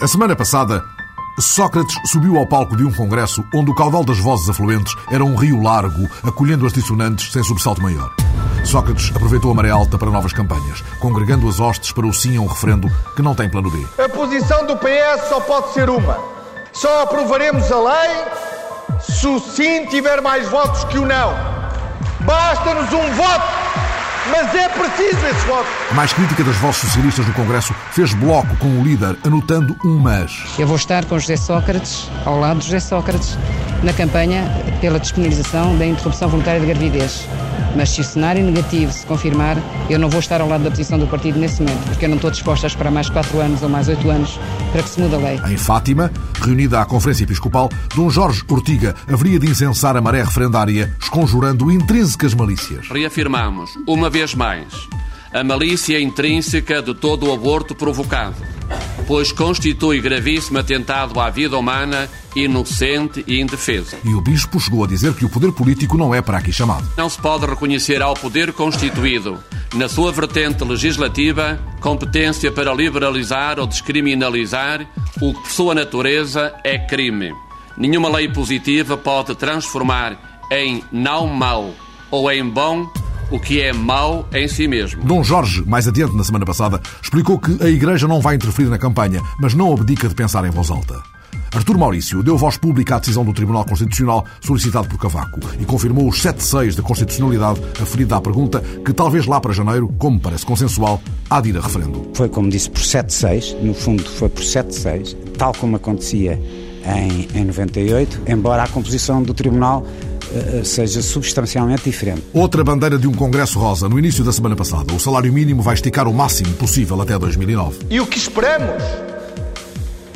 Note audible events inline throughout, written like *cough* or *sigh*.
A semana passada, Sócrates subiu ao palco de um congresso onde o caudal das vozes afluentes era um rio largo, acolhendo as dissonantes sem sobressalto maior. Sócrates aproveitou a maré alta para novas campanhas, congregando as hostes para o sim a um referendo que não tem plano B. A posição do PS só pode ser uma. Só aprovaremos a lei se o sim tiver mais votos que o não. Basta-nos um voto mas é preciso esse voto. A mais crítica das vozes socialistas no Congresso fez bloco com o líder, anotando um mas. Eu vou estar com José Sócrates, ao lado de José Sócrates, na campanha pela despenalização da interrupção voluntária de gravidez. Mas se o cenário negativo se confirmar, eu não vou estar ao lado da posição do partido nesse momento, porque eu não estou disposta a esperar mais 4 anos ou mais 8 anos para que se mude a lei. Em Fátima, reunida à Conferência Episcopal, Dom Jorge Ortiga haveria de incensar a maré referendária, esconjurando intrínsecas malícias. Reafirmamos, uma vez mais, a malícia intrínseca de todo o aborto provocado pois constitui gravíssimo atentado à vida humana, inocente e indefesa. E o Bispo chegou a dizer que o poder político não é para aqui chamado. Não se pode reconhecer ao poder constituído, na sua vertente legislativa, competência para liberalizar ou descriminalizar o que, por sua natureza, é crime. Nenhuma lei positiva pode transformar em não mau ou em bom o que é mau em si mesmo. Dom Jorge, mais adiante na semana passada, explicou que a Igreja não vai interferir na campanha, mas não abdica de pensar em voz alta. Artur Maurício deu voz pública à decisão do Tribunal Constitucional solicitado por Cavaco e confirmou os 7-6 da constitucionalidade aferida à pergunta que talvez lá para janeiro, como parece consensual, há de ir a referendo. Foi, como disse, por 7-6, no fundo foi por 7-6, tal como acontecia em, em 98, embora a composição do Tribunal seja substancialmente diferente. Outra bandeira de um Congresso Rosa no início da semana passada. O salário mínimo vai esticar o máximo possível até 2009. E o que esperamos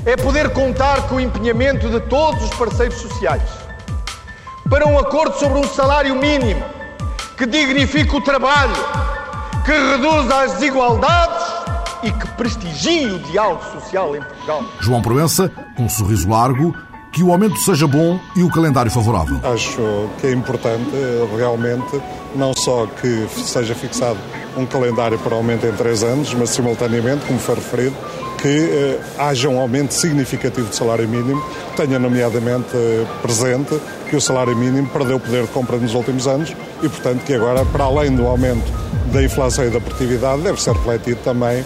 é poder contar com o empenhamento de todos os parceiros sociais para um acordo sobre um salário mínimo que dignifique o trabalho, que reduza as desigualdades e que prestigie o diálogo social em Portugal. João Proença, um sorriso largo, que o aumento seja bom e o calendário favorável. Acho que é importante, realmente, não só que seja fixado um calendário para aumento em três anos, mas simultaneamente, como foi referido, que eh, haja um aumento significativo do salário mínimo, tenha nomeadamente eh, presente que o salário mínimo perdeu o poder de compra nos últimos anos e, portanto, que agora, para além do aumento da inflação e da produtividade, deve ser refletido também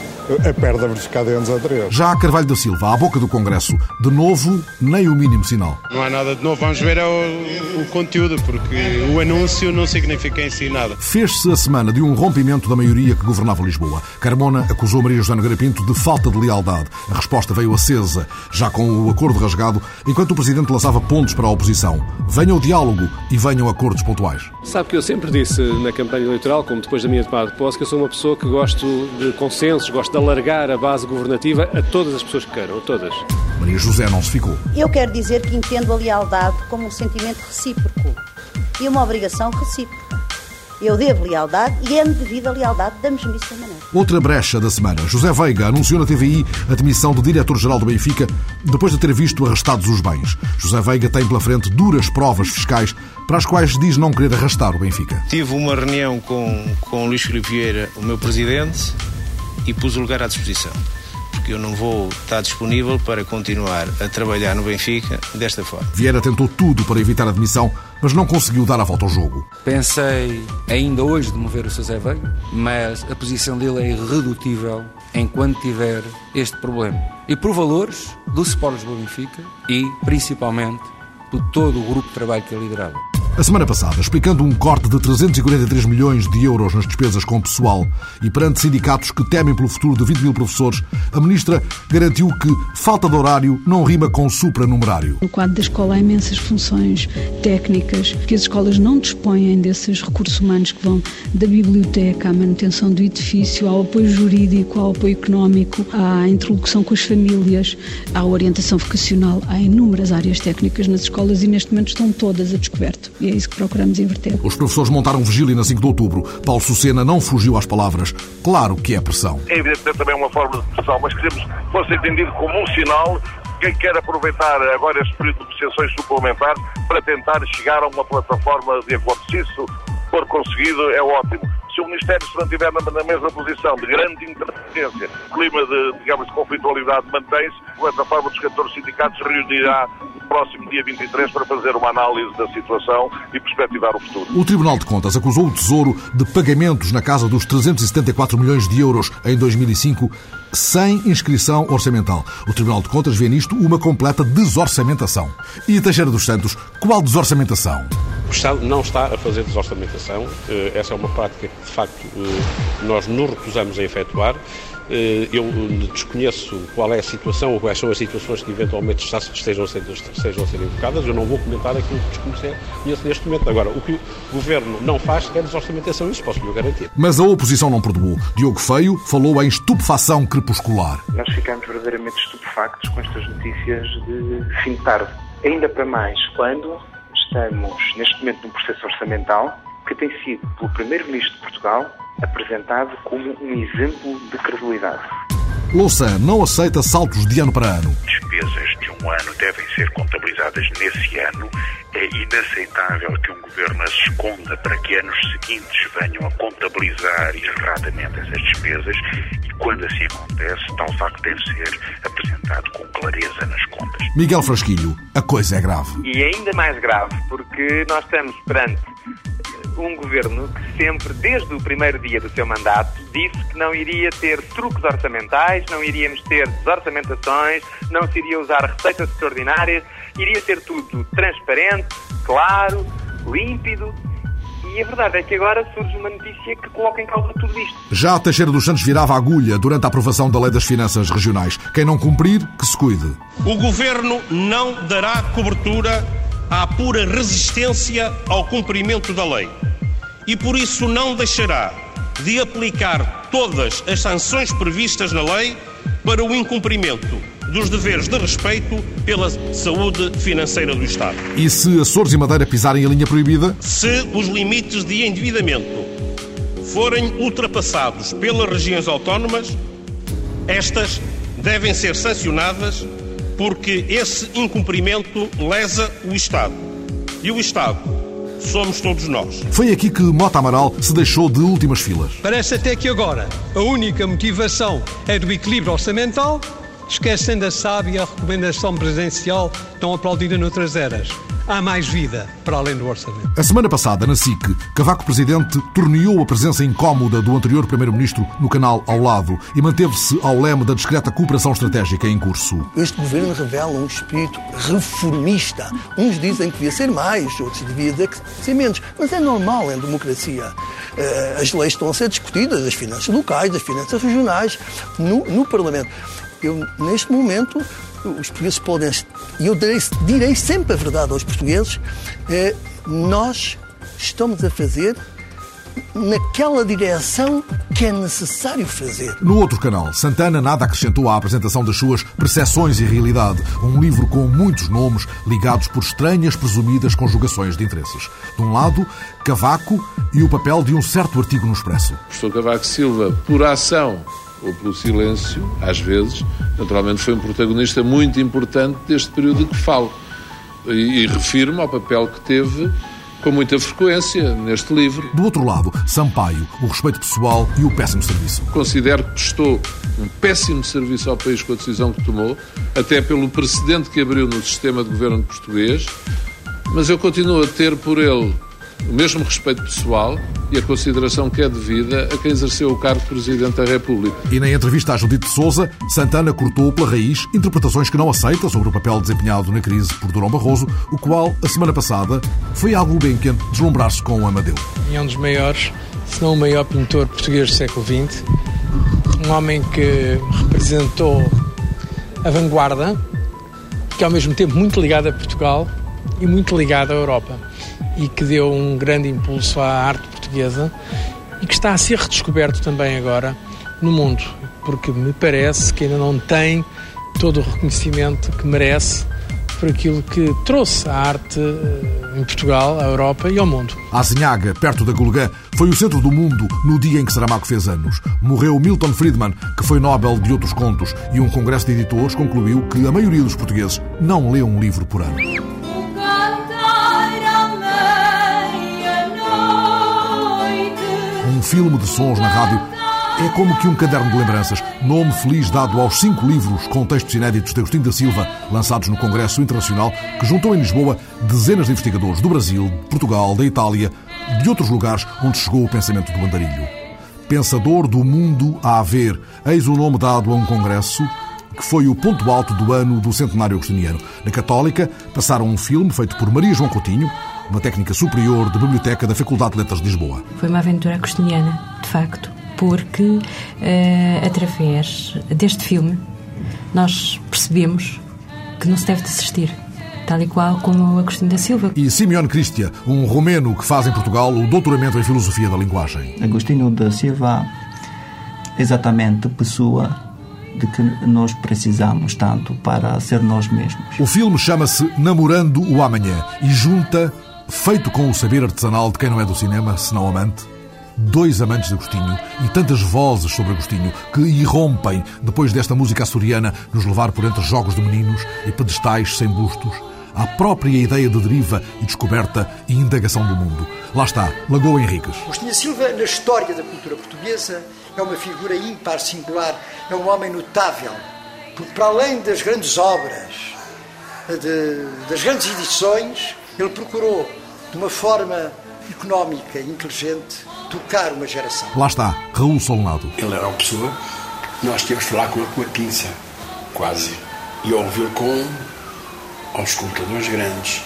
a perda verificada em anos anteriores. Já a Carvalho da Silva, à boca do Congresso, de novo, nem o mínimo sinal. Não há nada de novo, vamos ver o, o conteúdo, porque o anúncio não significa em si nada. Fez-se a semana de um rompimento da maioria que governava Lisboa. Carmona acusou Maria José Nogueira Pinto de falta de lealdade. A resposta veio acesa, já com o acordo rasgado, enquanto o Presidente lançava pontos para a oposição. Venha o diálogo e venham acordos pontuais. Sabe que eu sempre disse na campanha eleitoral, como depois da minha de posse, que eu sou uma pessoa que gosto de consensos, gosto de alargar a base governativa a todas as pessoas que queiram, a todas. Maria José não se ficou. Eu quero dizer que entendo a lealdade como um sentimento recíproco e uma obrigação recíproca. Eu devo lealdade e é-me devida a lealdade da mesmíssima maneira. Outra brecha da semana. José Veiga anunciou na TVI a demissão do diretor-geral do Benfica depois de ter visto arrastados os bens. José Veiga tem pela frente duras provas fiscais para as quais diz não querer arrastar o Benfica. Tive uma reunião com, com Luís Filipe Vieira, o meu presidente, e pus o lugar à disposição. Porque eu não vou estar disponível para continuar a trabalhar no Benfica desta forma. Vieira tentou tudo para evitar a demissão, mas não conseguiu dar a volta ao jogo. Pensei ainda hoje de mover o Sr. Zé Veiga, mas a posição dele é irredutível enquanto tiver este problema. E por valores do Sport do Benfica e, principalmente, por todo o grupo de trabalho que ele liderava. A semana passada, explicando um corte de 343 milhões de euros nas despesas com pessoal e perante sindicatos que temem pelo futuro de 20 mil professores, a ministra garantiu que falta de horário não rima com supranumerário. No quadro da escola há imensas funções técnicas que as escolas não dispõem desses recursos humanos que vão da biblioteca à manutenção do edifício, ao apoio jurídico, ao apoio económico, à interlocução com as famílias, à orientação vocacional. Há inúmeras áreas técnicas nas escolas e neste momento estão todas a descoberto e é isso que procuramos inverter. Os professores montaram vigília na 5 de outubro. Paulo Sucena não fugiu às palavras. Claro que é pressão. É evidentemente também uma forma de pressão, mas queremos que fosse entendido como um sinal quem quer aproveitar agora este período de negociações suplementares para tentar chegar a uma plataforma de acordo. Se isso for conseguido, é ótimo. Se o Ministério se mantiver na, na mesma posição de grande interferência, clima de, digamos, de conflitualidade mantém-se, de outra forma, os 14 sindicatos reunirá no próximo dia 23 para fazer uma análise da situação e perspectivar o futuro. O Tribunal de Contas acusou o Tesouro de pagamentos na casa dos 374 milhões de euros em 2005 sem inscrição orçamental. O Tribunal de Contas vê nisto uma completa desorçamentação. E Teixeira dos Santos, qual desorçamentação? O Estado não está a fazer desorçamentação. Eh, essa é uma prática que, de facto, eh, nós nos recusamos a efetuar. Eh, eu desconheço qual é a situação ou quais são as situações que eventualmente estejam a ser, estejam a ser invocadas. Eu não vou comentar aquilo que desconheço neste momento. Agora, o que o Governo não faz é desorçamentação, isso posso lhe garantir. Mas a oposição não perdoou. Diogo Feio falou em estupefação crepuscular. Nós ficamos verdadeiramente estupefactos com estas notícias de fim de tarde. Ainda para mais quando estamos neste momento num processo orçamental que tem sido, pelo Primeiro-Ministro de Portugal, apresentado como um exemplo de credibilidade. Louçã não aceita saltos de ano para ano. Despesas de um ano devem ser contabilizadas nesse ano. É inaceitável que um governo as esconda para que anos seguintes venham a contabilizar erradamente essas despesas e quando assim acontece, tal facto deve ser apresentado com clareza nas contas. Miguel Frasquilho, a coisa é grave. E ainda mais grave porque nós estamos perante um governo que sempre, desde o primeiro dia do seu mandato, disse que não iria ter truques orçamentais, não iríamos ter desorçamentações, não se iria usar receitas extraordinárias, iria ser tudo transparente, claro, límpido. E a verdade é que agora surge uma notícia que coloca em causa tudo isto. Já Teixeira dos Santos virava a agulha durante a aprovação da Lei das Finanças Regionais. Quem não cumprir, que se cuide. O Governo não dará cobertura à pura resistência ao cumprimento da lei e por isso não deixará de aplicar todas as sanções previstas na lei para o incumprimento dos deveres de respeito pela saúde financeira do Estado. E se Açores e Madeira pisarem a linha proibida? Se os limites de endividamento forem ultrapassados pelas regiões autónomas, estas devem ser sancionadas porque esse incumprimento lesa o Estado. E o Estado somos todos nós. Foi aqui que Mota Amaral se deixou de últimas filas. Parece até que agora a única motivação é do equilíbrio orçamental, esquecendo a sábia recomendação presidencial tão aplaudida noutras eras há mais vida para além do orçamento. A semana passada, na SIC, Cavaco Presidente torneou a presença incómoda do anterior Primeiro-Ministro no canal ao lado e manteve-se ao leme da discreta cooperação estratégica em curso. Este governo revela um espírito reformista. Uns dizem que devia ser mais, outros devia dizer que ser menos. Mas é normal em democracia. Eh, as leis estão a ser discutidas, as finanças locais, as finanças regionais, no, no Parlamento. Eu, neste momento, os portugueses podem, e eu direi, direi sempre a verdade aos portugueses, é, nós estamos a fazer naquela direção que é necessário fazer. No outro canal, Santana nada acrescentou à apresentação das suas Percepções e Realidade, um livro com muitos nomes ligados por estranhas presumidas conjugações de interesses. De um lado, Cavaco e o papel de um certo artigo no Expresso. O professor Cavaco Silva, por ação ou pelo silêncio, às vezes, naturalmente foi um protagonista muito importante deste período de que falo. E, e refiro-me ao papel que teve com muita frequência neste livro. Do outro lado, Sampaio, o respeito pessoal e o péssimo serviço. Considero que prestou um péssimo serviço ao país com a decisão que tomou, até pelo precedente que abriu no sistema de governo português, mas eu continuo a ter por ele o mesmo respeito pessoal e a consideração que é devida a quem exerceu o cargo de Presidente da República. E na entrevista a Judite Souza, Santana cortou pela raiz interpretações que não aceita sobre o papel desempenhado na crise por Durão Barroso, o qual, a semana passada, foi à Gulbenkian deslumbrar-se com o Amadeu. É um dos maiores, se não o maior pintor português do século XX, um homem que representou a vanguarda, que ao mesmo tempo muito ligado a Portugal e muito ligado à Europa e que deu um grande impulso à arte portuguesa e que está a ser redescoberto também agora no mundo, porque me parece que ainda não tem todo o reconhecimento que merece por aquilo que trouxe a arte eh, em Portugal, à Europa e ao mundo. Azinhaga, perto da Gulgã, foi o centro do mundo no dia em que Saramago fez anos. Morreu Milton Friedman, que foi Nobel de outros contos, e um congresso de editores concluiu que a maioria dos portugueses não lê um livro por ano. Filme de sons na rádio é como que um caderno de lembranças, nome feliz dado aos cinco livros com textos inéditos de Agostinho da Silva, lançados no Congresso Internacional, que juntou em Lisboa dezenas de investigadores do Brasil, de Portugal, da Itália, de outros lugares onde chegou o pensamento do andarilho. Pensador do mundo a haver, eis o nome dado a um congresso que foi o ponto alto do ano do centenário agostiniano. Na Católica, passaram um filme feito por Maria João Coutinho, uma técnica superior de biblioteca da Faculdade de Letras de Lisboa. Foi uma aventura agostiniana, de facto, porque uh, através deste filme nós percebemos que não se deve desistir. Tal e qual como o Agostinho da Silva. E Simeone Cristia, um romeno que faz em Portugal o doutoramento em Filosofia da Linguagem. Agostinho da Silva, exatamente pessoa de que nós precisamos tanto para ser nós mesmos. O filme chama-se Namorando o Amanhã e junta, feito com o saber artesanal de quem não é do cinema, senão amante, dois amantes de Agostinho e tantas vozes sobre Agostinho que irrompem depois desta música açoriana nos levar por entre jogos de meninos e pedestais sem bustos à própria ideia de deriva e descoberta e indagação do mundo. Lá está, Lagoa Henriques. Agostinho Silva, na história da cultura portuguesa, é uma figura ímpar, singular, é um homem notável, porque para além das grandes obras, de, das grandes edições, ele procurou, de uma forma económica e inteligente, tocar uma geração. Lá está, Raul Solnado. Ele era uma pessoa, nós tínhamos que falar com ele com a pinça, quase, e ouvi-lo com aos computadores grandes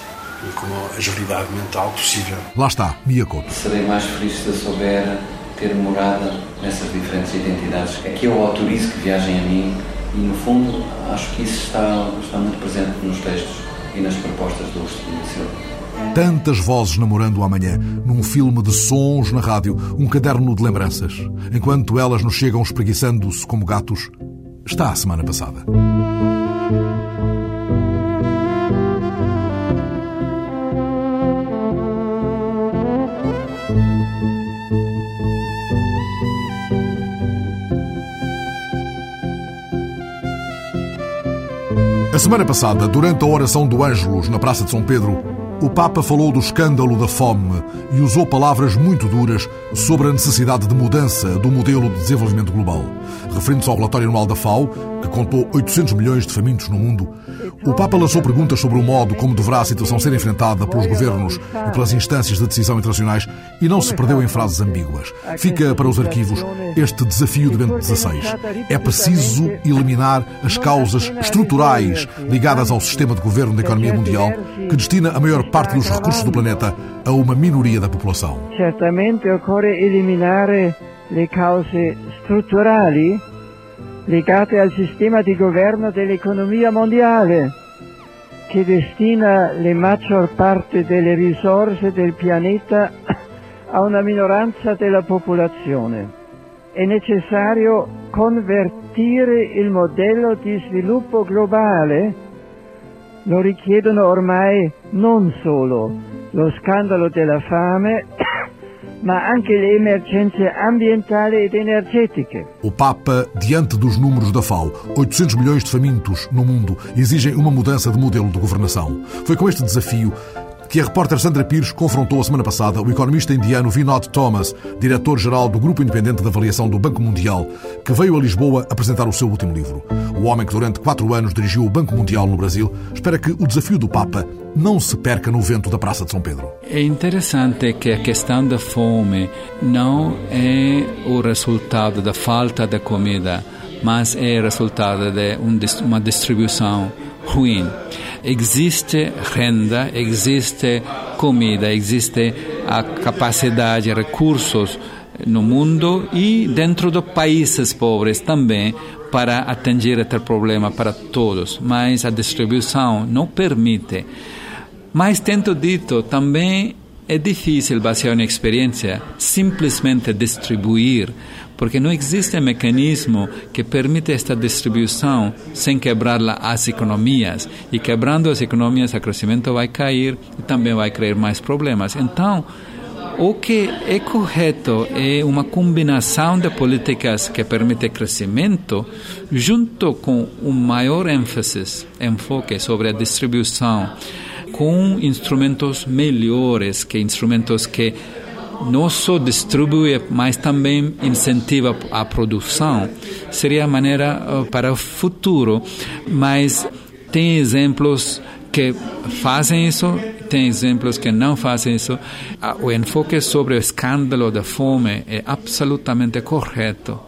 e com a agilidade mental possível. Lá está, Mia Couto. Serei mais feliz se eu souber ter morada nessas diferentes identidades. Aqui eu autorizo que viajem a mim e, no fundo, acho que isso está, está muito presente nos textos e nas propostas do Silva. Tantas vozes namorando o amanhã, num filme de sons na rádio, um caderno de lembranças. Enquanto elas nos chegam espreguiçando-se como gatos, está a semana passada. Semana passada, durante a oração do Ângelus na Praça de São Pedro, o Papa falou do escândalo da fome e usou palavras muito duras sobre a necessidade de mudança do modelo de desenvolvimento global. Referindo-se ao relatório anual da FAO, que contou 800 milhões de famintos no mundo, o Papa lançou perguntas sobre o modo como deverá a situação ser enfrentada pelos governos e pelas instâncias de decisão internacionais e não se perdeu em frases ambíguas. Fica para os arquivos este desafio de Bento XVI. É preciso eliminar as causas estruturais ligadas ao sistema de governo da economia mundial que destina a maior parte dos recursos do planeta a uma minoria da popolação. Certamente occorre eliminare le cause strutturali legate al sistema di governo dell'economia mondiale che destina la maggior parte delle risorse del pianeta a una minoranza della popolazione. È necessario convertire il modello di sviluppo globale. Lo richiedono ormai non solo lo scandalo della fame, ma anche le emergenze ambientali ed energetiche. O Papa, diante dos números da FAO, 800 milhões de famintos no mundo exigem uma mudança de modelo de governação. Foi com este desafio que a repórter Sandra Pires confrontou a semana passada o economista indiano Vinod Thomas, diretor-geral do Grupo Independente de Avaliação do Banco Mundial, que veio a Lisboa apresentar o seu último livro. O homem que durante quatro anos dirigiu o Banco Mundial no Brasil espera que o desafio do Papa não se perca no vento da Praça de São Pedro. É interessante que a questão da fome não é o resultado da falta de comida, mas é resultado de uma distribuição ruim. Existe renda, existe comida, existe a capacidade, recursos no mundo e dentro dos países pobres também para atingir este problema para todos, mas a distribuição não permite. Mas, tendo dito, também é difícil, baseado na experiência, simplesmente distribuir porque não existe mecanismo que permita esta distribuição sem quebrar as economias. E quebrando as economias, o crescimento vai cair e também vai criar mais problemas. Então, o que é correto é uma combinação de políticas que permite crescimento, junto com um maior ênfase, enfoque sobre a distribuição, com instrumentos melhores, que instrumentos que não só distribui, mas também incentiva a produção, seria a maneira uh, para o futuro. Mas tem exemplos que fazem isso, tem exemplos que não fazem isso. O enfoque sobre o escândalo da fome é absolutamente correto.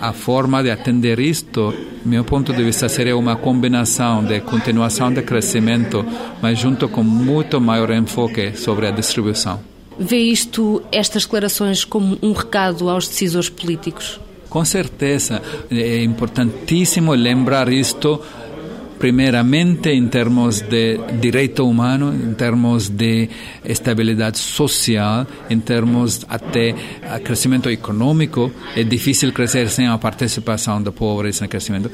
A forma de atender isto, meu ponto de vista, seria uma combinação de continuação de crescimento, mas junto com muito maior enfoque sobre a distribuição. Vê isto, estas declarações, como um recado aos decisores políticos? Com certeza, é importantíssimo lembrar isto primeiramente em termos de direito humano, em termos de estabilidade social, em termos até crescimento econômico. É difícil crescer sem a participação da pobreza no crescimento.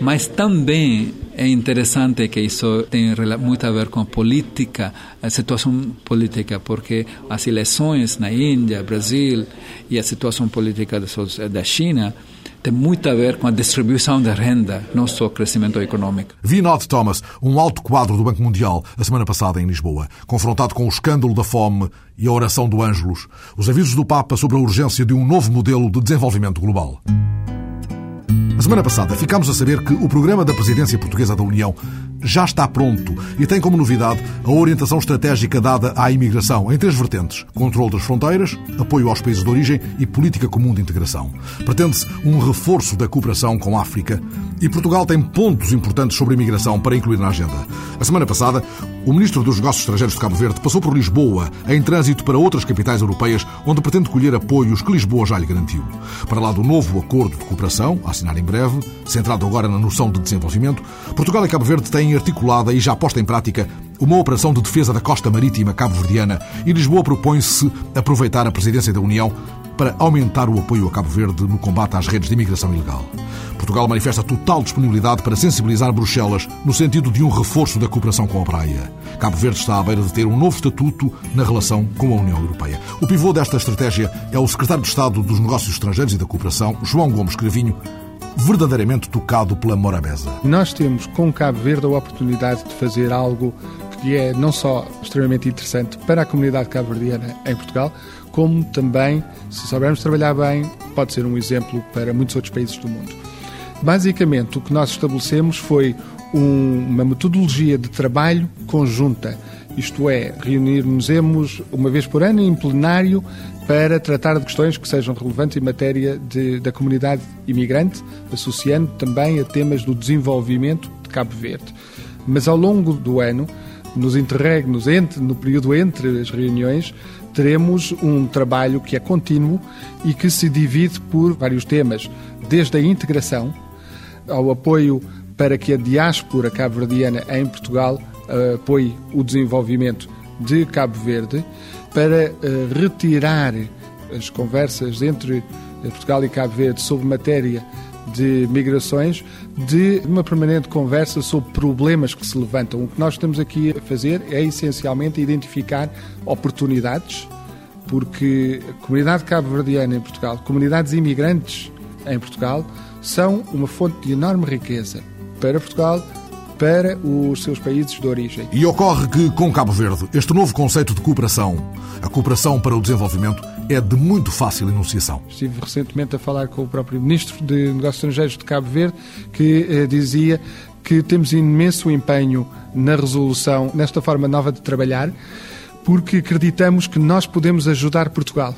Mas também é interessante que isso tem muito a ver com a política, a situação política, porque as eleições na Índia, Brasil e a situação política da China tem muito a ver com a distribuição da renda, não só o crescimento econômico. Vinod Thomas, um alto quadro do Banco Mundial, a semana passada em Lisboa, confrontado com o escândalo da fome e a oração do Ângelus, os avisos do Papa sobre a urgência de um novo modelo de desenvolvimento global. A semana passada ficámos a saber que o programa da Presidência Portuguesa da União já está pronto e tem como novidade a orientação estratégica dada à imigração em três vertentes: controle das fronteiras, apoio aos países de origem e política comum de integração. Pretende-se um reforço da cooperação com a África e Portugal tem pontos importantes sobre a imigração para incluir na agenda. A semana passada, o Ministro dos Negócios Estrangeiros de Cabo Verde passou por Lisboa em trânsito para outras capitais europeias onde pretende colher apoios que Lisboa já lhe garantiu. Para lá do novo acordo de cooperação, a assinar em breve, centrado agora na noção de desenvolvimento, Portugal e Cabo Verde têm articulada e já posta em prática uma operação de defesa da costa marítima cabo-verdiana e Lisboa propõe-se aproveitar a presidência da União para aumentar o apoio a Cabo Verde no combate às redes de imigração ilegal. Portugal manifesta total disponibilidade para sensibilizar Bruxelas no sentido de um reforço da cooperação com a praia. Cabo Verde está à beira de ter um novo estatuto na relação com a União Europeia. O pivô desta estratégia é o secretário de Estado dos Negócios Estrangeiros e da Cooperação, João Gomes Cravinho, verdadeiramente tocado pela Morabeza. Nós temos com Cabo Verde a oportunidade de fazer algo que é não só extremamente interessante para a comunidade cabo-verdiana em Portugal, como também, se soubermos trabalhar bem, pode ser um exemplo para muitos outros países do mundo. Basicamente, o que nós estabelecemos foi um, uma metodologia de trabalho conjunta, isto é, reunir-nos uma vez por ano em plenário para tratar de questões que sejam relevantes em matéria de, da comunidade imigrante, associando também a temas do desenvolvimento de Cabo Verde. Mas ao longo do ano, nos interregnos, entre, no período entre as reuniões, teremos um trabalho que é contínuo e que se divide por vários temas, desde a integração ao apoio para que a diáspora cabo-verdiana em Portugal eh, apoie o desenvolvimento de Cabo Verde, para uh, retirar as conversas entre eh, Portugal e Cabo Verde sobre matéria de migrações de uma permanente conversa sobre problemas que se levantam. O que nós estamos aqui a fazer é essencialmente identificar oportunidades, porque a comunidade cabo-verdiana em Portugal, comunidades imigrantes em Portugal, são uma fonte de enorme riqueza para Portugal para os seus países de origem. E ocorre que, com Cabo Verde, este novo conceito de cooperação, a cooperação para o desenvolvimento, é de muito fácil enunciação. Estive recentemente a falar com o próprio Ministro de Negócios Estrangeiros de Cabo Verde, que eh, dizia que temos imenso empenho na resolução, nesta forma nova de trabalhar, porque acreditamos que nós podemos ajudar Portugal.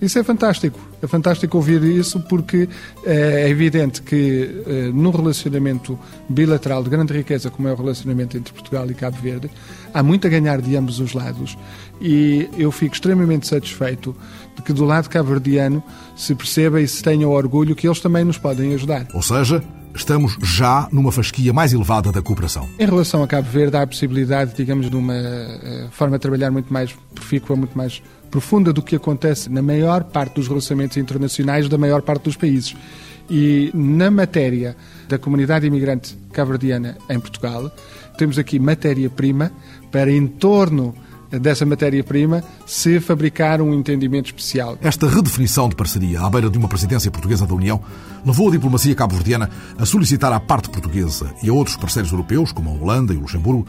Isso é fantástico. É fantástico ouvir isso porque eh, é evidente que eh, num relacionamento bilateral de grande riqueza, como é o relacionamento entre Portugal e Cabo Verde, há muito a ganhar de ambos os lados. E eu fico extremamente satisfeito de que do lado cabo-verdiano se perceba e se tenha o orgulho que eles também nos podem ajudar. Ou seja, estamos já numa fasquia mais elevada da cooperação. Em relação a Cabo Verde, há a possibilidade, digamos, de uma uh, forma de trabalhar muito mais profícua, muito mais profunda do que acontece na maior parte dos relacionamentos internacionais da maior parte dos países. E na matéria da comunidade imigrante cabo-verdiana em Portugal, temos aqui matéria-prima para em torno dessa matéria-prima se fabricar um entendimento especial. Esta redefinição de parceria à beira de uma presidência portuguesa da União levou a diplomacia cabo-verdiana a solicitar à parte portuguesa e a outros parceiros europeus, como a Holanda e o Luxemburgo,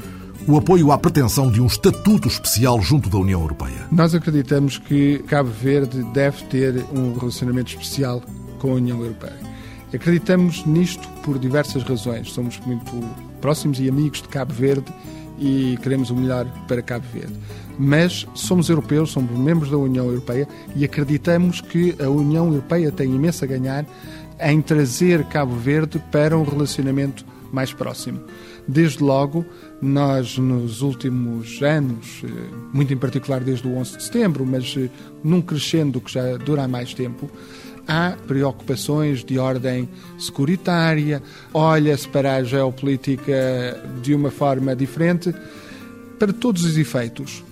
o apoio à pretensão de um estatuto especial junto da União Europeia. Nós acreditamos que Cabo Verde deve ter um relacionamento especial com a União Europeia. Acreditamos nisto por diversas razões. Somos muito próximos e amigos de Cabo Verde e queremos o melhor para Cabo Verde. Mas somos europeus, somos membros da União Europeia e acreditamos que a União Europeia tem imenso a ganhar em trazer Cabo Verde para um relacionamento mais próximo. Desde logo, nós nos últimos anos, eh, muito em particular desde o 11 de setembro, mas eh, num crescendo que já dura há mais tempo, há preocupações de ordem securitária, olha-se para a geopolítica de uma forma diferente. Para todos os efeitos,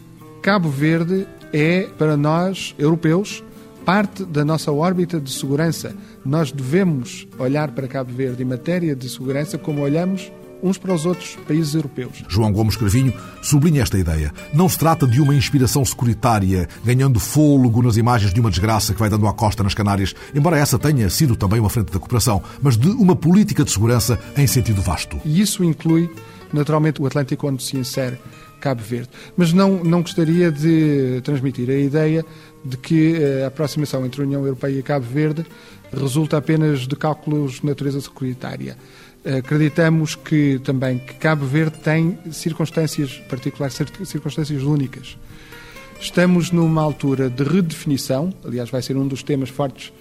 Cabo Verde é, para nós, europeus, parte da nossa órbita de segurança. Nós devemos olhar para Cabo Verde em matéria de segurança como olhamos uns para os outros países europeus. João Gomes Cravinho sublinha esta ideia. Não se trata de uma inspiração securitária, ganhando fôlego nas imagens de uma desgraça que vai dando à costa nas Canárias, embora essa tenha sido também uma frente da cooperação, mas de uma política de segurança em sentido vasto. E isso inclui, naturalmente, o Atlântico onde se insere Cabo Verde. Mas não, não gostaria de transmitir a ideia de que a aproximação entre a União Europeia e Cabo Verde resulta apenas de cálculos de natureza securitária. Acreditamos que também que Cabo Verde tem circunstâncias particulares, circunstâncias únicas. Estamos numa altura de redefinição, aliás, vai ser um dos temas fortes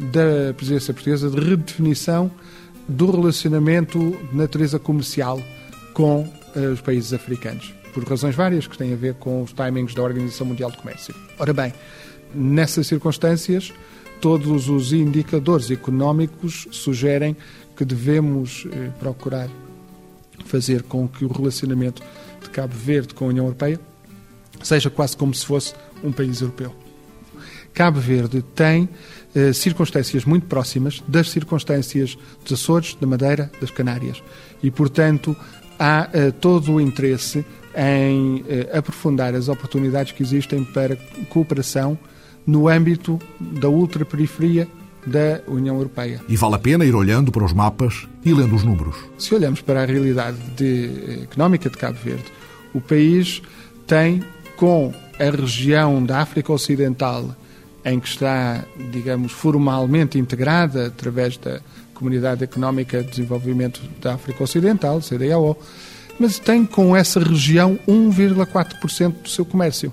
da presidência portuguesa, de redefinição do relacionamento de natureza comercial com os países africanos, por razões várias que têm a ver com os timings da Organização Mundial do Comércio. Ora bem, nessas circunstâncias, todos os indicadores económicos sugerem que devemos eh, procurar fazer com que o relacionamento de Cabo Verde com a União Europeia seja quase como se fosse um país europeu. Cabo Verde tem eh, circunstâncias muito próximas das circunstâncias dos Açores, da Madeira, das Canárias. E, portanto, há eh, todo o interesse em eh, aprofundar as oportunidades que existem para cooperação no âmbito da ultraperiferia da União Europeia. E vale a pena ir olhando para os mapas e lendo os números. Se olhamos para a realidade de, económica de Cabo Verde, o país tem, com a região da África Ocidental, em que está, digamos, formalmente integrada através da Comunidade Económica de Desenvolvimento da África Ocidental, CDAO, mas tem com essa região 1,4% do seu comércio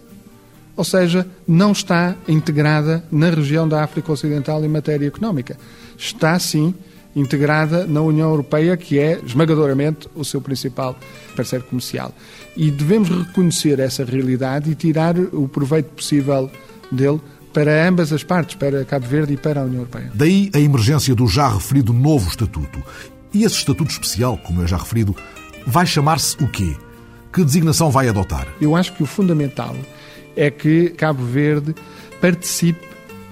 ou seja, não está integrada na região da África Ocidental em matéria económica. Está, sim, integrada na União Europeia, que é esmagadoramente o seu principal parceiro comercial. E devemos reconhecer essa realidade e tirar o proveito possível dele para ambas as partes, para Cabo Verde e para a União Europeia. Daí a emergência do já referido novo estatuto. E esse estatuto especial, como eu já referido, vai chamar-se o quê? Que designação vai adotar? Eu acho que o fundamental é que Cabo Verde participe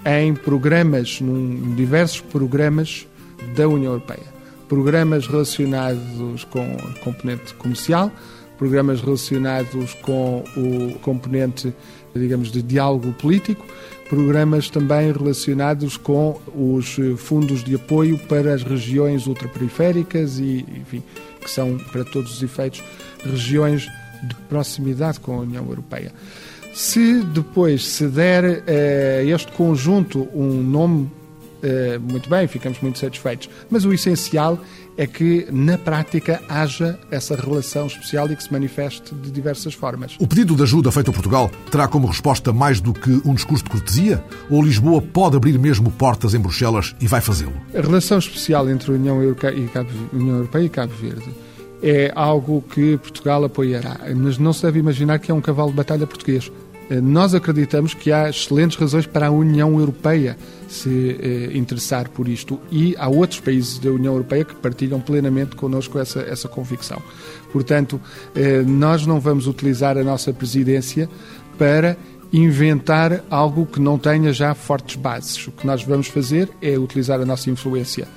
em programas, num, diversos programas da União Europeia. Programas relacionados com o componente comercial, programas relacionados com o componente, digamos, de diálogo político, programas também relacionados com os fundos de apoio para as regiões ultraperiféricas e, enfim, que são, para todos os efeitos, regiões de proximidade com a União Europeia. Se depois se der a uh, este conjunto um nome, uh, muito bem, ficamos muito satisfeitos. Mas o essencial é que, na prática, haja essa relação especial e que se manifeste de diversas formas. O pedido de ajuda feito a Portugal terá como resposta mais do que um discurso de cortesia? Ou Lisboa pode abrir mesmo portas em Bruxelas e vai fazê-lo? A relação especial entre a União Europeia e Cabo, União Europeia e Cabo Verde é algo que Portugal apoiará. Mas não se deve imaginar que é um cavalo de batalha português. Eh, nós acreditamos que há excelentes razões para a União Europeia se eh, interessar por isto e há outros países da União Europeia que partilham plenamente connosco essa, essa convicção. Portanto, eh, nós não vamos utilizar a nossa presidência para inventar algo que não tenha já fortes bases. O que nós vamos fazer é utilizar a nossa influência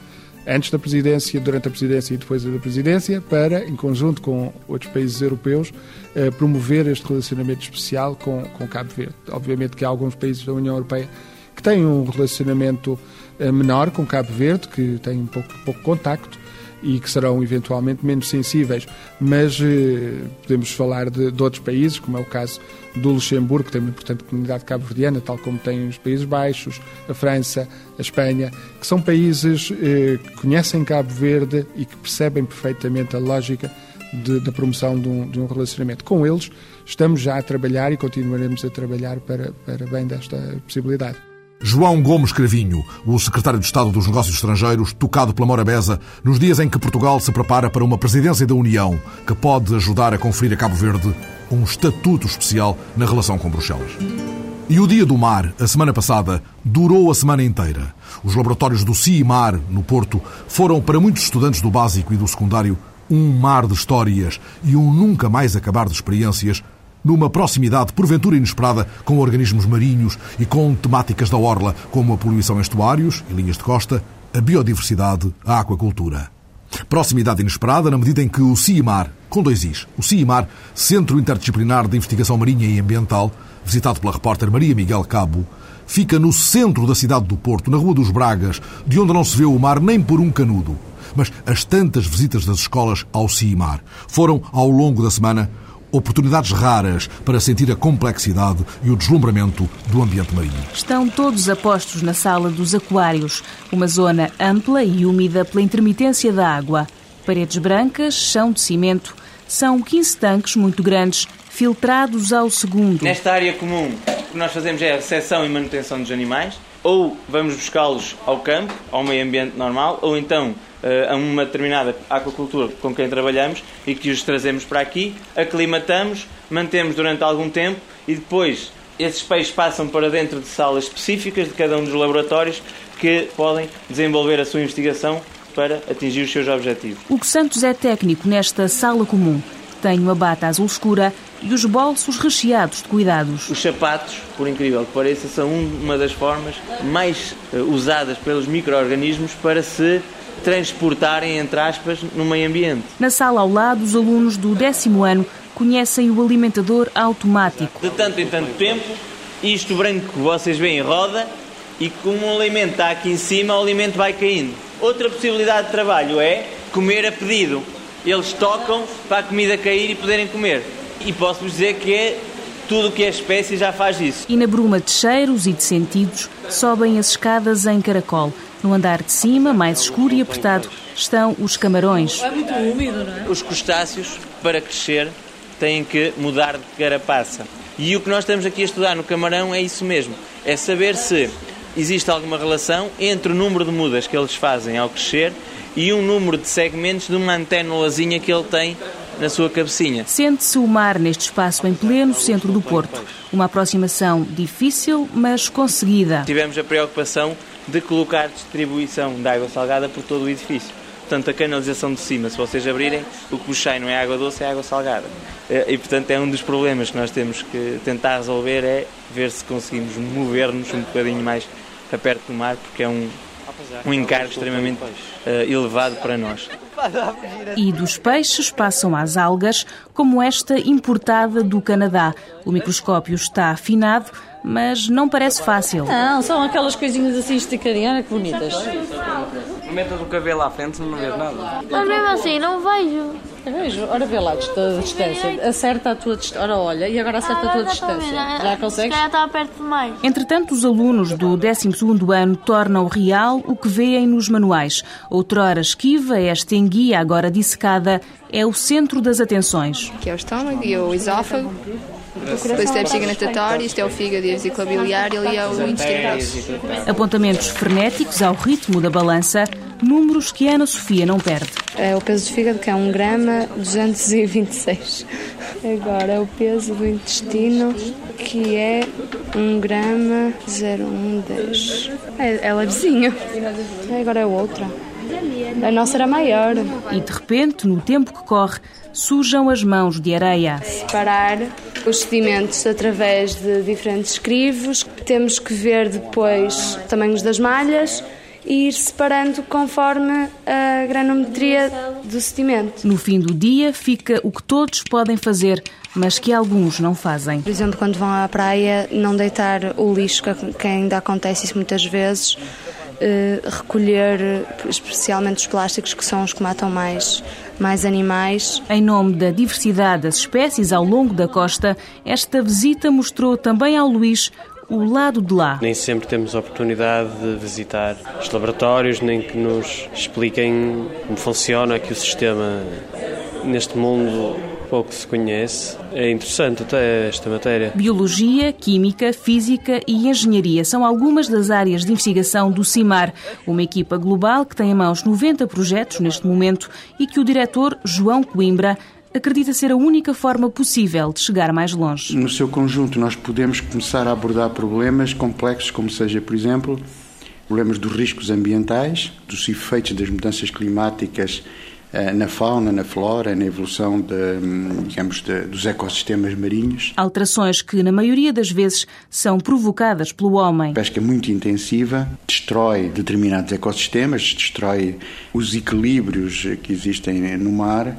antes da presidência, durante a presidência e depois da presidência, para, em conjunto com outros países europeus, eh, promover este relacionamento especial com, com Cabo Verde. Obviamente que há alguns países da União Europeia que têm um relacionamento eh, menor com Cabo Verde, que têm pouco, pouco contacto, e que serão eventualmente menos sensíveis, mas eh, podemos falar de, de, outros países, como é o caso do Luxemburgo, que tem uma importante comunidade cabo-verdiana, tal como tem os Países Baixos, a França, a Espanha, que são países eh, que conhecem Cabo Verde e que percebem perfeitamente a lógica da promoção de um, de um, relacionamento. Com eles, estamos já a trabalhar e continuaremos a trabalhar para, para bem desta possibilidade. João Gomes Cravinho, o secretário de Estado dos Negócios Estrangeiros, tocado pela Morabeza, nos dias em que Portugal se prepara para uma presidência da União que pode ajudar a conferir a Cabo Verde um estatuto especial na relação com Bruxelas. E o Dia do Mar, a semana passada, durou a semana inteira. Os laboratórios do CIMAR, no Porto, foram para muitos estudantes do básico e do secundário um mar de histórias e um nunca mais acabar de experiências numa proximidade porventura inesperada com organismos marinhos e com temáticas da orla, como a poluição em estuários e linhas de costa, a biodiversidade, a aquacultura. Proximidade inesperada na medida em que o CIMAR, com dois Is, o CIMAR, Centro Interdisciplinar de Investigação Marinha e Ambiental, visitado pela repórter Maria Miguel Cabo, fica no centro da cidade do Porto, na Rua dos Bragas, de onde não se vê o mar nem por um canudo. Mas as tantas visitas das escolas ao CIMAR foram, ao longo da semana, oportunidades raras para sentir a complexidade e o deslumbramento do ambiente marinho. Estão todos apostos na sala dos aquários, uma zona ampla e úmida pela intermitência da água. Paredes brancas, chão de cimento, são 15 tanques muito grandes, filtrados ao segundo. Nesta área comum, o que nós fazemos é a recepção e manutenção dos animais, ou vamos buscá-los ao campo, ao meio ambiente normal, ou então a uma determinada aquacultura com quem trabalhamos e que os trazemos para aqui, aclimatamos, mantemos durante algum tempo e depois esses peixes passam para dentro de salas específicas de cada um dos laboratórios que podem desenvolver a sua investigação para atingir os seus objetivos. O que Santos é técnico nesta sala comum. Tem uma bata azul escura e os bolsos recheados de cuidados. Os sapatos, por incrível que pareça, são uma das formas mais eh, usadas pelos micro-organismos para se transportarem, entre aspas, no meio ambiente. Na sala ao lado, os alunos do décimo ano conhecem o alimentador automático. De tanto em tanto tempo, isto branco que vocês veem roda e como o alimento está aqui em cima, o alimento vai caindo. Outra possibilidade de trabalho é comer a pedido. Eles tocam para a comida cair e poderem comer. E posso-vos dizer que é tudo o que é espécie já faz isso. E na bruma de cheiros e de sentidos, sobem as escadas em caracol. No andar de cima, mais escuro e apertado, estão os camarões. É muito úmido, não é? Os crustáceos, para crescer, têm que mudar de carapaça. E o que nós estamos aqui a estudar no camarão é isso mesmo: é saber se existe alguma relação entre o número de mudas que eles fazem ao crescer e um número de segmentos de uma antenolazinha que ele tem na sua cabecinha. Sente-se o mar neste espaço em pleno centro do Porto. Uma aproximação difícil, mas conseguida. Tivemos a preocupação de colocar distribuição de água salgada por todo o edifício. Portanto, a canalização de cima, se vocês abrirem, o que vos não é água doce, é água salgada. E, portanto, é um dos problemas que nós temos que tentar resolver, é ver se conseguimos mover-nos um bocadinho mais para perto do mar, porque é um, um encargo extremamente uh, elevado para nós. E dos peixes passam às algas, como esta importada do Canadá. O microscópio está afinado, mas não parece fácil. Não, são aquelas coisinhas assim esticarianas que bonitas. Metas o cabelo à frente, não vês nada. Mas mesmo assim, não vejo. Eu vejo, ora vê lá a distância. Acerta a tua distância. Ora olha, e agora acerta a tua distância. Já consegues? Já está perto demais. Entretanto, os alunos do 12 ano tornam real o que veem nos manuais. Outrora esquiva, esta enguia agora dissecada é o centro das atenções. Aqui é o estômago e o esófago. Depois é a natatória, isto é o fígado e a vesícula biliar e ali é o intestino grosso. Apontamentos frenéticos ao ritmo da balança, números que Ana Sofia não perde. É o peso do fígado que é 1 grama 226. Agora é o peso do intestino que é 1 grama 010. É, é levezinho. Agora é outra. A nossa era maior. E de repente, no tempo que corre, sujam as mãos de areia. Separar os sedimentos através de diferentes crivos. Temos que ver depois tamanhos das malhas e ir separando conforme a granometria do sedimento. No fim do dia fica o que todos podem fazer, mas que alguns não fazem. Por exemplo, quando vão à praia, não deitar o lixo, que ainda acontece isso muitas vezes, recolher especialmente os plásticos que são os que matam mais, mais animais. Em nome da diversidade das espécies ao longo da costa, esta visita mostrou também ao Luís o lado de lá. Nem sempre temos a oportunidade de visitar os laboratórios, nem que nos expliquem como funciona aqui o sistema neste mundo pouco se conhece. É interessante até esta matéria. Biologia, Química, Física e Engenharia são algumas das áreas de investigação do CIMAR, uma equipa global que tem em mãos 90 projetos neste momento e que o diretor João Coimbra acredita ser a única forma possível de chegar mais longe. No seu conjunto, nós podemos começar a abordar problemas complexos, como seja, por exemplo, problemas dos riscos ambientais, dos efeitos das mudanças climáticas na fauna, na flora, na evolução de, digamos, de, dos ecossistemas marinhos. Alterações que, na maioria das vezes, são provocadas pelo homem. Pesca muito intensiva destrói determinados ecossistemas, destrói os equilíbrios que existem no mar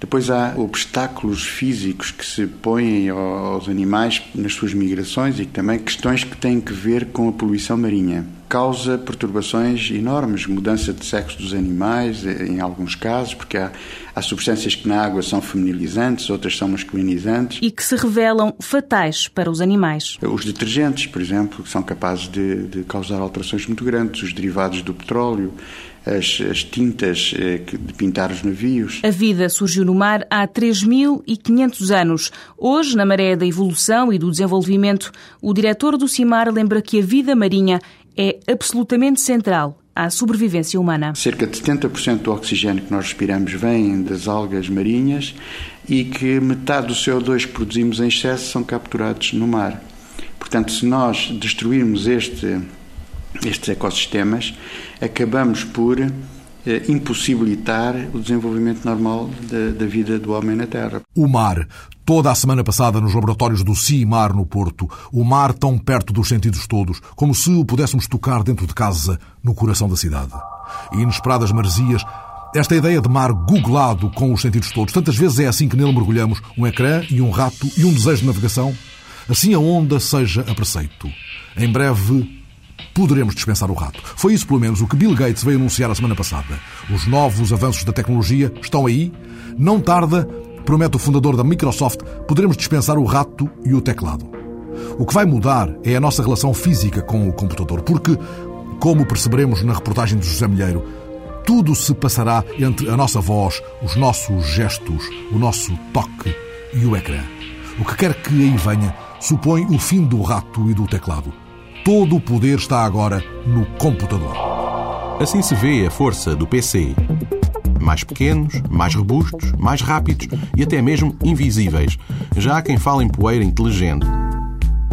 depois há obstáculos físicos que se põem aos animais nas suas migrações e também questões que têm que ver com a poluição marinha. Causa perturbações enormes, mudança de sexo dos animais, em alguns casos, porque há, há substâncias que na água são feminilizantes, outras são masculinizantes. E que se revelam fatais para os animais. Os detergentes, por exemplo, que são capazes de, de causar alterações muito grandes, os derivados do petróleo, as, as tintas eh, de pintar os navios. A vida surgiu no mar há 3.500 anos. Hoje, na maré da evolução e do desenvolvimento, o diretor do CIMAR lembra que a vida marinha é absolutamente central à sobrevivência humana. Cerca de 70% do oxigênio que nós respiramos vem das algas marinhas e que metade do CO2 que produzimos em excesso são capturados no mar. Portanto, se nós destruirmos este estes ecossistemas, acabamos por eh, impossibilitar o desenvolvimento normal da, da, vida do homem na Terra. O mar. Toda a semana passada nos laboratórios do CIMAR no Porto, o mar tão perto dos sentidos todos, como se o pudéssemos tocar dentro de casa, no coração da cidade. E inesperadas maresias, esta ideia de mar googlado com os sentidos todos, tantas vezes é assim que nele mergulhamos, um ecrã e um rato e um desejo de navegação? Assim a onda seja a preceito. Em breve, poderemos dispensar o rato. Foi isso, pelo menos, o que Bill Gates veio anunciar a semana passada. Os novos avanços da tecnologia estão aí. Não tarda, promete o fundador da Microsoft, poderemos dispensar o rato e o teclado. O que vai mudar é a nossa relação física com o computador, porque, como perceberemos na reportagem de José Milheiro, tudo se passará entre a nossa voz, os nossos gestos, o nosso toque e o ecrã. O que quer que aí venha supõe o fim do rato e do teclado. Todo o poder está agora no computador. Assim se vê a força do PC. Mais pequenos, mais robustos, mais rápidos e até mesmo invisíveis. Já há quem fale em poeira inteligente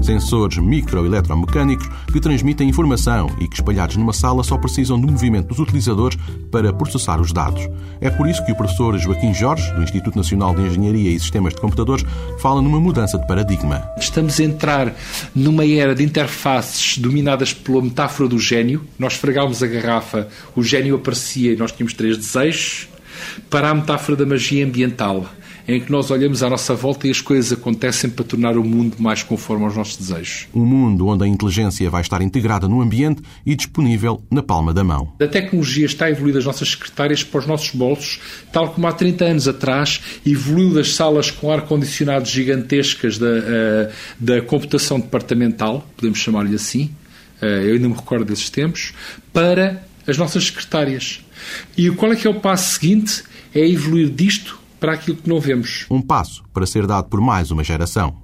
sensores microeletromecânicos que transmitem informação e que, espalhados numa sala, só precisam do movimento dos utilizadores para processar os dados. É por isso que o professor Joaquim Jorge, do Instituto Nacional de Engenharia e Sistemas de Computadores, fala numa mudança de paradigma. Estamos a entrar numa era de interfaces dominadas pela metáfora do gênio. Nós esfregávamos a garrafa, o gênio aparecia e nós tínhamos três desejos, para a metáfora da magia ambiental em que nós olhamos à nossa volta e as coisas acontecem para tornar o mundo mais conforme aos nossos desejos. Um mundo onde a inteligência vai estar integrada no ambiente e disponível na palma da mão. A tecnologia está a evoluir das nossas secretárias para os nossos bolsos, tal como há 30 anos atrás evoluiu das salas com ar-condicionado gigantescas da, uh, da computação departamental, podemos chamar-lhe assim, uh, eu ainda me recordo desses tempos, para as nossas secretárias. E qual é que é o passo seguinte? É evoluir disto para aquilo que não vemos. Um passo para ser dado por mais uma geração.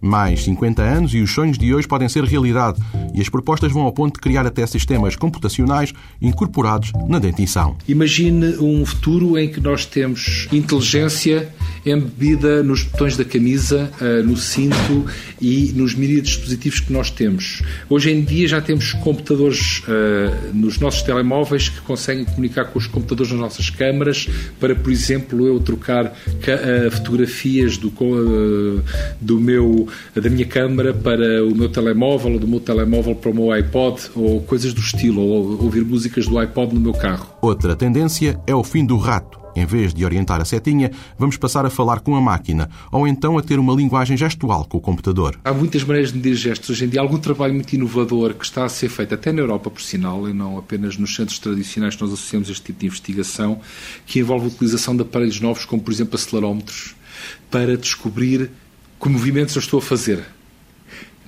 Mais 50 anos e os sonhos de hoje podem ser realidade e as propostas vão ao ponto de criar até sistemas computacionais incorporados na dentição. Imagine um futuro em que nós temos inteligência embebida nos botões da camisa, eh, no cinto e nos miríades dispositivos que nós temos. Hoje em dia já temos computadores uh, nos nossos telemóveis que conseguem comunicar com os computadores nas nossas câmaras para, por exemplo, eu trocar uh, fotografias do, do meu, da minha câmara para o meu telemóvel ou do meu telemóvel para o meu iPod ou coisas do estilo, ou ouvir músicas do iPod no meu carro. Outra tendência é o fim do rato Em vez de orientar a setinha, vamos passar a falar com a máquina ou então a ter uma linguagem gestual com o computador. Há muitas maneiras de medir gestos hoje em dia. Algum trabalho muito inovador que está a ser feito até na Europa, por sinal, e não apenas nos centros tradicionais que nós associamos a este tipo de investigação, que envolve a utilização de aparelhos novos, como por exemplo acelerómetros, para descobrir que movimentos eu estou a fazer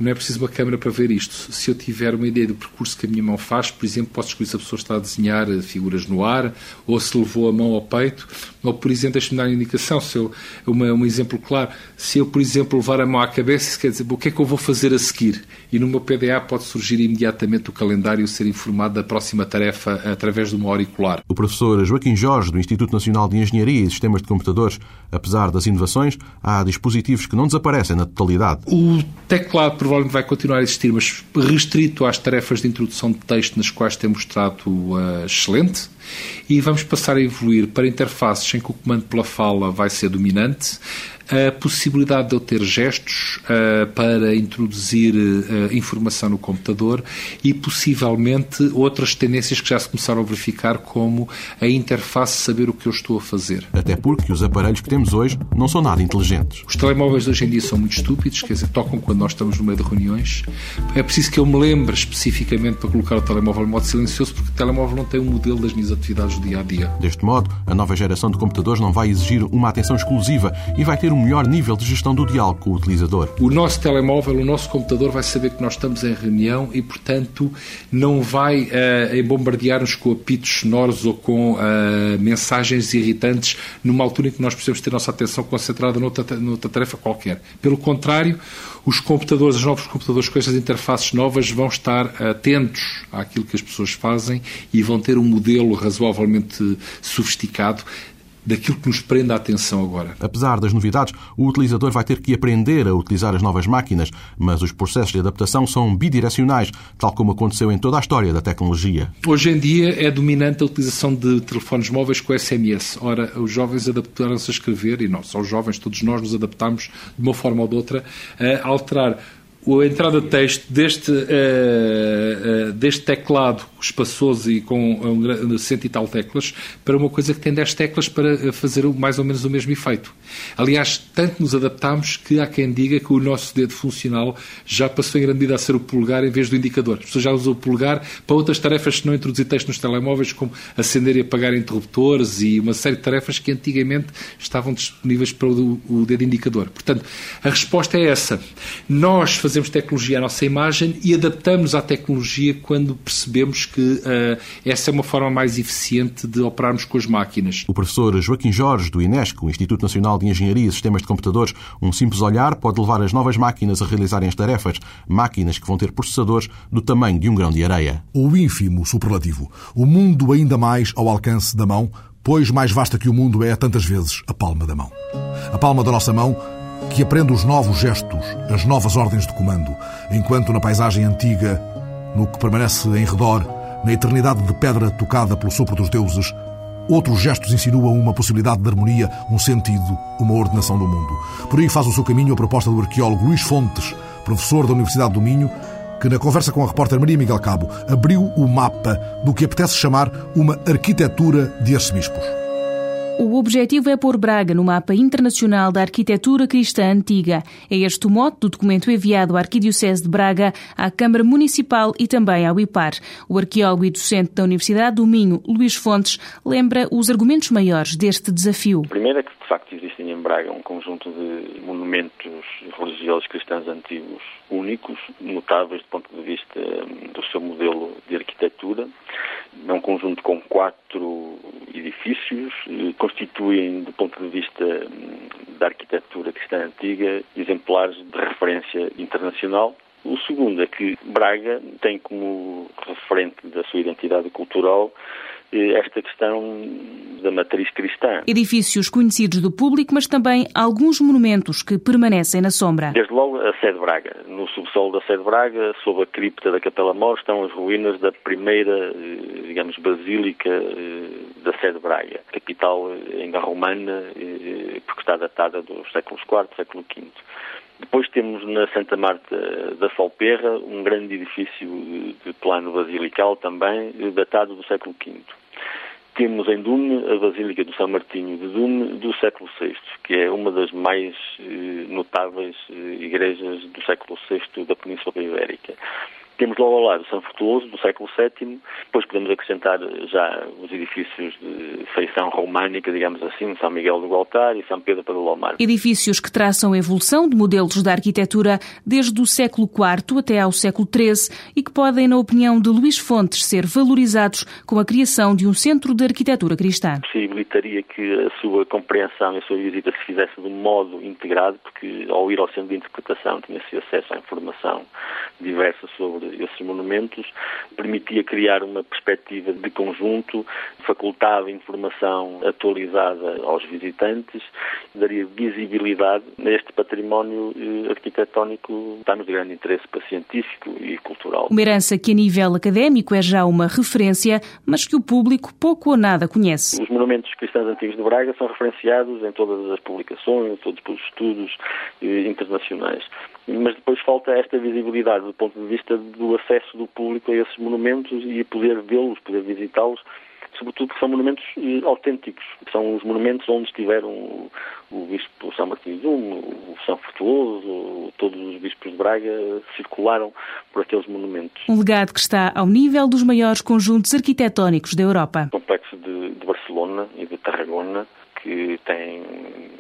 não é preciso uma câmera para ver isto. Se eu tiver uma ideia do percurso que a minha mão faz, por exemplo, posso descobrir se a pessoa está a desenhar figuras no ar, ou se levou a mão ao peito, ou, por exemplo, deixe-me dar uma indicação, se eu, uma, um exemplo claro, se eu, por exemplo, levar a mão à cabeça, isso quer dizer, o que é que eu vou fazer a seguir? E no meu PDA pode surgir imediatamente o calendário e ser informado da próxima tarefa através de uma auricular. O professor Joaquim Jorge, do Instituto Nacional de Engenharia e Sistemas de Computadores, apesar das inovações, há dispositivos que não desaparecem na totalidade. O teclado, provavelmente vai continuar a existir, mas restrito às tarefas de introdução de texto nas quais tem mostrado uh, excelente. E vamos passar a evoluir para interfaces em que o comando pela fala vai ser dominante, a possibilidade de eu ter gestos uh, para introduzir uh, informação no computador e possivelmente outras tendências que já se começaram a verificar, como a interface saber o que eu estou a fazer. Até porque os aparelhos que temos hoje não são nada inteligentes. Os telemóveis hoje em dia são muito estúpidos, quer dizer, tocam quando nós estamos no meio de reuniões. É preciso que eu me lembre especificamente para colocar o telemóvel em modo silencioso, porque o telemóvel não tem um modelo das minhas atividades do dia a dia. Deste modo, a nova geração de computadores não vai exigir uma atenção exclusiva e vai ter um melhor nível de gestão do diálogo com o utilizador. O nosso telemóvel, o nosso computador vai saber que nós estamos em reunião e, portanto, não vai uh, bombardear-nos com apitos sonoros ou com uh, mensagens irritantes numa altura em que nós precisamos ter nossa atenção concentrada noutra, noutra tarefa qualquer. Pelo contrário, os computadores, os novos computadores com estas interfaces novas vão estar atentos àquilo que as pessoas fazem e vão ter um modelo razoavelmente sofisticado daquilo que nos prende a atenção agora. Apesar das novidades, o utilizador vai ter que aprender a utilizar as novas máquinas, mas os processos de adaptação são bidirecionais, tal como aconteceu em toda a história da tecnologia. Hoje em dia é dominante a utilização de telefones móveis com SMS. Ora, os jovens adaptaram-se a escrever, e não só os jovens, todos nós nos adaptamos de uma forma ou de outra a alterar a entrada de texto deste, uh, uh, deste teclado espaçoso e com um, cento e tal teclas para uma coisa que tem 10 teclas para fazer mais ou menos o mesmo efeito. Aliás, tanto nos adaptamos que há quem diga que o nosso dedo funcional já passou em grande medida a ser o polegar em vez do indicador. As pessoas já usam o polegar para outras tarefas se não introduzir texto nos telemóveis, como acender e apagar interruptores e uma série de tarefas que antigamente estavam disponíveis para o, o dedo indicador. Portanto, a resposta é essa. Nós fazemos tecnologia à nossa imagem e adaptamos à tecnologia quando percebemos que uh, essa é uma forma mais eficiente de operarmos com as máquinas. O professor Joaquim Jorge, do INESC, o Instituto Nacional de Engenharia e Sistemas de Computadores, um simples olhar pode levar as novas máquinas a realizarem as tarefas, máquinas que vão ter processadores do tamanho de um grão de areia. O ínfimo superlativo. O mundo ainda mais ao alcance da mão, pois mais vasta que o mundo é tantas vezes a palma da mão. A palma da nossa mão que aprende os novos gestos, as novas ordens de comando, enquanto na paisagem antiga, no que permanece em redor, na eternidade de pedra tocada pelo sopro dos deuses, outros gestos insinuam uma possibilidade de harmonia, um sentido, uma ordenação do mundo. Por aí faz o seu caminho a proposta do arqueólogo Luís Fontes, professor da Universidade do Minho, que, na conversa com a repórter Maria Miguel Cabo, abriu o mapa do que apetece chamar uma arquitetura de arcebispos. O objetivo é pôr Braga no mapa internacional da arquitetura cristã antiga. É este o mote do documento enviado à Arquidiocese de Braga, à Câmara Municipal e também ao IPAR. O arqueólogo e docente da Universidade do Minho, Luís Fontes, lembra os argumentos maiores deste desafio. Primeiro é que, facto, existem em Braga um conjunto de monumentos religiosos cristãos antigos únicos, notáveis do ponto de vista hum, do seu modelo de arquitetura. É um conjunto com quatro edifícios, eh, constituem, do ponto de vista hum, da arquitetura cristã antiga, exemplares de referência internacional. O segundo é que Braga tem como referente da sua identidade cultural esta questão da matriz cristã. Edifícios conhecidos do público, mas também alguns monumentos que permanecem na sombra. Desde logo a sede Braga. No subsolo da sede Braga, sob a cripta da Capela Mor, estão as ruínas da primeira, eh, digamos, basílica eh, da sede Braga, capital ainda romana, porque está datada dos séculos IV, século V. Depois temos na Santa Marta da Salperra um grande edifício de plano basilical também, datado do século V. temos em Dume a Basílica do São Martinho de Dume do século VI, que é uma das mais eh, notáveis eh, igrejas do século VI da Península Ibérica. Temos logo ao lado São Frutuoso, do século VII, depois podemos acrescentar já os edifícios de feição românica, digamos assim, São Miguel do Altar e São Pedro para Lomar. Edifícios que traçam a evolução de modelos da arquitetura desde o século IV até ao século XIII e que podem, na opinião de Luís Fontes, ser valorizados com a criação de um centro de arquitetura cristã. Possibilitaria que a sua compreensão e a sua visita se fizesse de um modo integrado, porque ao ir ao centro de interpretação tinha-se acesso à informação diversa sobre esses monumentos, permitia criar uma perspectiva de conjunto, facultava informação atualizada aos visitantes, daria visibilidade neste património eh, arquitetónico que está de grande interesse para científico e cultural. Uma herança que a nível académico é já uma referência, mas que o público pouco ou nada conhece. Os monumentos cristãos antigos de Braga são referenciados em todas as publicações, todos os estudos eh, internacionais mas depois falta esta visibilidade do ponto de vista do acesso do público a esses monumentos e poder vê-los, poder visitá-los, sobretudo porque são monumentos eh, autênticos. São os monumentos onde estiveram o, Bispo São Martinho de o São Fortuoso, todos os bispos de Braga circularam por aqueles monumentos. Um legado que está ao nível dos maiores conjuntos arquitetónicos da Europa. O complexo de, de Barcelona e de Tarragona, que tem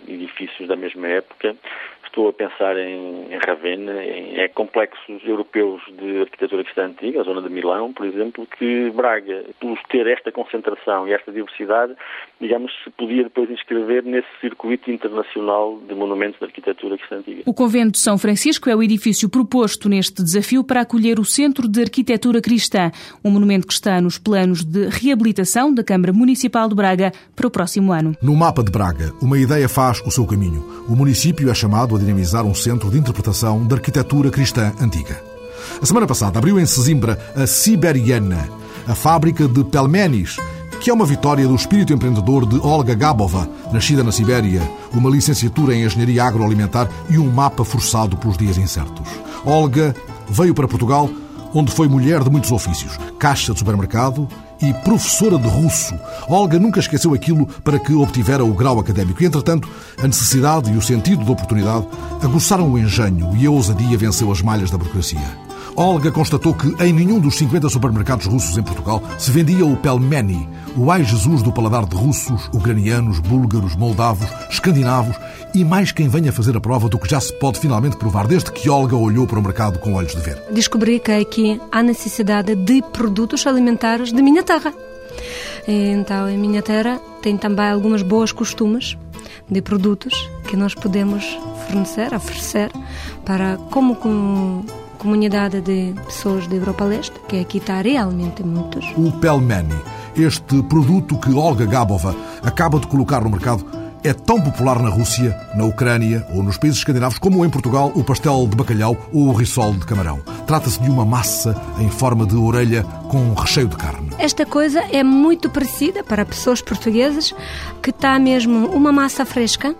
edifícios da mesma época, Estou a pensar em, em Ravenna, em, em, complexos europeus de arquitetura cristã antiga, a zona de Milão, por exemplo, que Braga, por ter esta concentração e esta diversidade, digamos, se podia depois inscrever nesse circuito internacional de monumentos de arquitetura cristã antiga. O Convento de São Francisco é o edifício proposto neste desafio para acolher o Centro de Arquitetura Cristã, um monumento que está nos planos de reabilitação da Câmara Municipal de Braga para o próximo ano. No mapa de Braga, uma ideia faz o seu caminho. O município é chamado a dinamizar um centro de interpretação da arquitetura cristã antiga. A semana passada abriu em Sesimbra a Siberiana, a fábrica de pelmenis, que é uma vitória do espírito empreendedor de Olga Gabova, nascida na Sibéria, uma licenciatura em engenharia agroalimentar e um mapa forçado pelos dias incertos. Olga veio para Portugal, onde foi mulher de muitos ofícios, caixa de supermercado e professora de russo. Olga nunca esqueceu aquilo para que obtivera o grau académico. Entretanto, a necessidade e o sentido da oportunidade aguçaram o engenho e a ousadia venceu as malhas da burocracia. Olga constatou que em nenhum dos 50 supermercados russos em Portugal se vendia o pelmeni, o ai Jesus do paladar de russos, ucranianos, búlgaros, moldavos, escandinavos e mais quem venha fazer a prova do que já se pode finalmente provar desde que Olga olhou para o mercado com olhos de ver. Descobri que aqui há necessidade de produtos alimentares de minha terra. Então, em minha terra tem também algumas boas costumes de produtos que nós podemos fornecer, oferecer para como com comunidade de pessoas da Europa Leste, que aqui está realmente muitos. O pelmeni, este produto que Olga Gabova acaba de colocar no mercado, é tão popular na Rússia, na Ucrânia ou nos países escandinavos como em Portugal o pastel de bacalhau ou o risol de camarão. Trata-se de uma massa em forma de orelha com um recheio de carne. Esta coisa é muito parecida para pessoas portuguesas, que está mesmo uma massa fresca,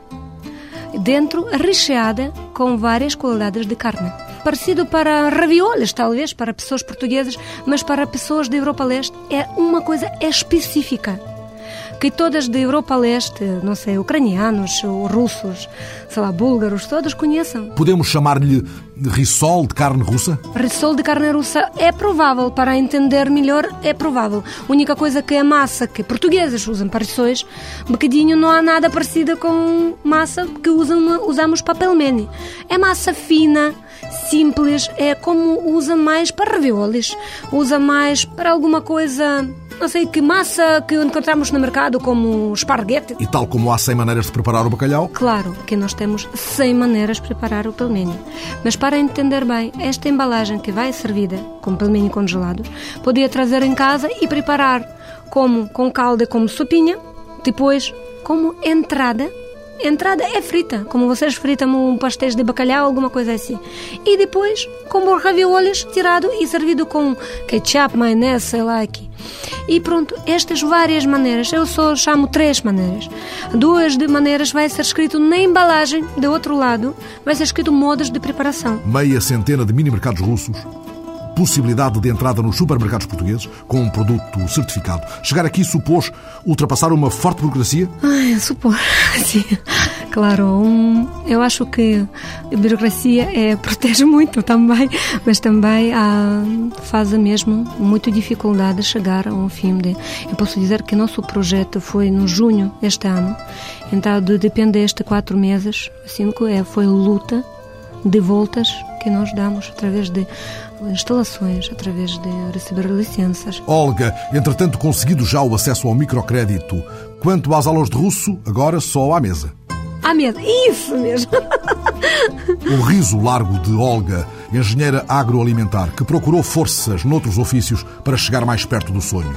dentro recheada com várias qualidades de carne parecido para ravioles, talvez, para pessoas portuguesas, mas para pessoas da Europa Leste é uma coisa específica. Que todas da Europa Leste, não sei, ucranianos, russos, sei lá, búlgaros, todos conheçam. Podemos chamar-lhe rissol de carne russa? Rissol de carne russa é provável, para entender melhor, é provável. A única coisa que é massa que portugueses usam para rissóis, bocadinho não há nada parecido com massa que usam, usamos papel meni. É massa fina, simples, é como usa mais para raviolis, usa mais para alguma coisa, não sei que massa que encontramos no mercado, como esparguete. E tal como há 100 maneiras de preparar o bacalhau? Claro que nós temos 100 maneiras de preparar o pelmenho. Mas para entender bem, esta embalagem que vai servida com pelmenho congelado, podia trazer em casa e preparar como com calda, como sopinha, depois como entrada entrada é frita, como vocês fritam um pastéis de bacalhau, alguma coisa assim. E depois, como ravioles, tirado e servido com ketchup, maionese, sei lá aqui. E pronto, estas várias maneiras, eu só chamo três maneiras. Duas de maneiras vai ser escrito na embalagem, do outro lado, vai ser escrito modos de preparação. Meia centena de mini mercados russos possibilidade de entrada nos supermercados portugueses com um produto certificado. Chegar aqui supôs ultrapassar uma forte burocracia? Ai, supor, *laughs* sim. Claro, um, eu acho que a burocracia é, protege *laughs* muito também, mas também ah, faz mesmo muita dificuldade chegar a um fim. De, eu posso dizer que nosso projeto foi no junho este ano, então depende destes quatro meses, cinco é, foi luta de voltas que nós damos através de instalações, através de receber licenças. Olga, entretanto, conseguido já o acesso ao microcrédito. Quanto às aulas de russo, agora só à mesa. À mesa, isso mesmo! o riso largo de Olga, engenheira agroalimentar, que procurou forças noutros ofícios para chegar mais perto do sonho.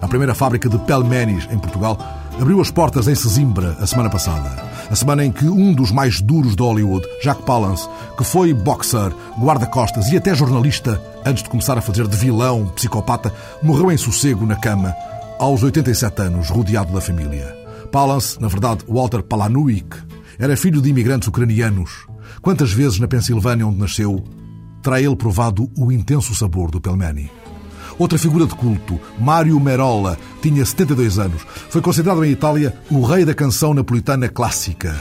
A primeira fábrica de pelmenis em Portugal abriu as portas em Sesimbra a semana passada. A semana em que um dos mais duros de Hollywood, Jack Palance, que foi boxer, guarda-costas e até jornalista antes de começar a fazer de vilão, psicopata, morreu em sossego na cama, aos 87 anos, rodeado da família. Palance, na verdade, Walter Palanuik, era filho de imigrantes ucranianos. Quantas vezes na Pensilvânia, onde nasceu, terá ele provado o intenso sabor do pelmeni? Outra figura de culto, Mário Merola, tinha 72 anos. Foi considerado em Itália o rei da canção napolitana clássica.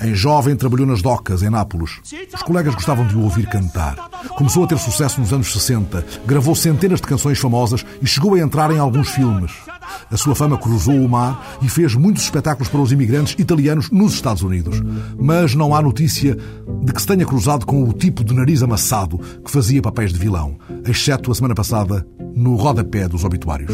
Em jovem, trabalhou nas docas, em Nápoles. Os colegas gostavam de o ouvir cantar. Começou a ter sucesso nos anos 60, gravou centenas de canções famosas e chegou a entrar em alguns filmes. A sua fama cruzou o mar e fez muitos espetáculos para os imigrantes italianos nos Estados Unidos. Mas não há notícia de que se tenha cruzado com o tipo de nariz amassado que fazia papéis de vilão, exceto a semana passada no rodapé dos obituários.